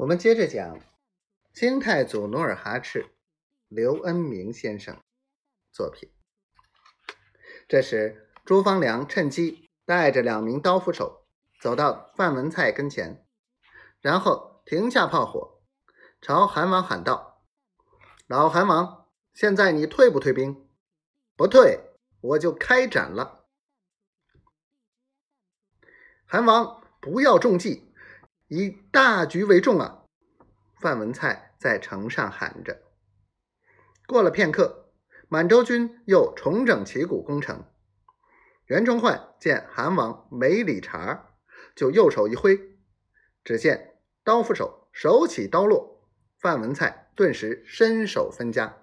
我们接着讲清太祖努尔哈赤，刘恩明先生作品。这时，朱方良趁机带着两名刀斧手走到范文蔡跟前，然后停下炮火，朝韩王喊道：“老韩王，现在你退不退兵？不退，我就开斩了。”韩王不要中计。以大局为重啊！范文蔡在城上喊着。过了片刻，满洲军又重整旗鼓攻城。袁崇焕见韩王没理茬，就右手一挥，只见刀斧手手起刀落，范文蔡顿时身首分家。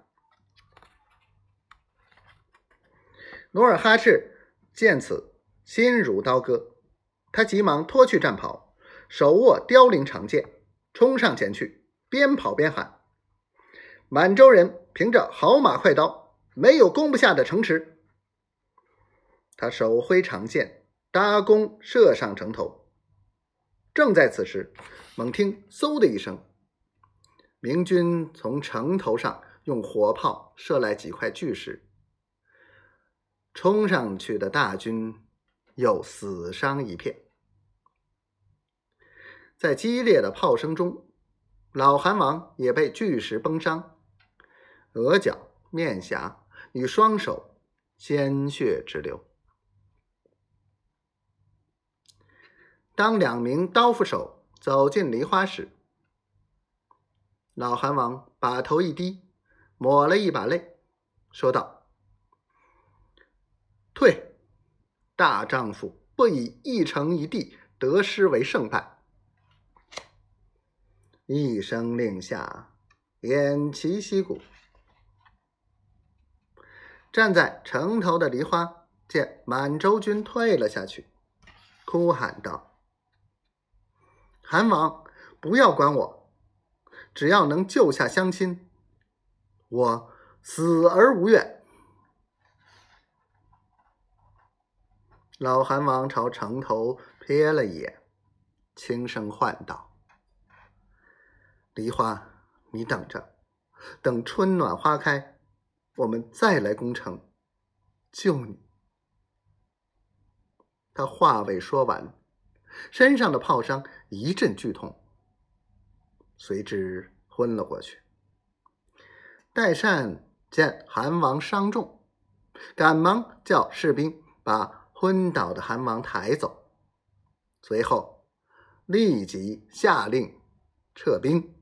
努尔哈赤见此，心如刀割，他急忙脱去战袍。手握凋零长剑，冲上前去，边跑边喊：“满洲人凭着好马快刀，没有攻不下的城池。”他手挥长剑，搭弓射上城头。正在此时，猛听“嗖”的一声，明军从城头上用火炮射来几块巨石，冲上去的大军又死伤一片。在激烈的炮声中，老韩王也被巨石崩伤，额角、面颊与双手鲜血直流。当两名刀斧手走进梨花时，老韩王把头一低，抹了一把泪，说道：“退，大丈夫不以一城一地得失为胜败。”一声令下，偃旗息鼓。站在城头的梨花见满洲军退了下去，哭喊道：“韩王，不要管我，只要能救下乡亲，我死而无怨。”老韩王朝城头瞥了一眼，轻声唤道。梨花，你等着，等春暖花开，我们再来攻城，救你。他话未说完，身上的炮伤一阵剧痛，随之昏了过去。代善见韩王伤重，赶忙叫士兵把昏倒的韩王抬走，随后立即下令撤兵。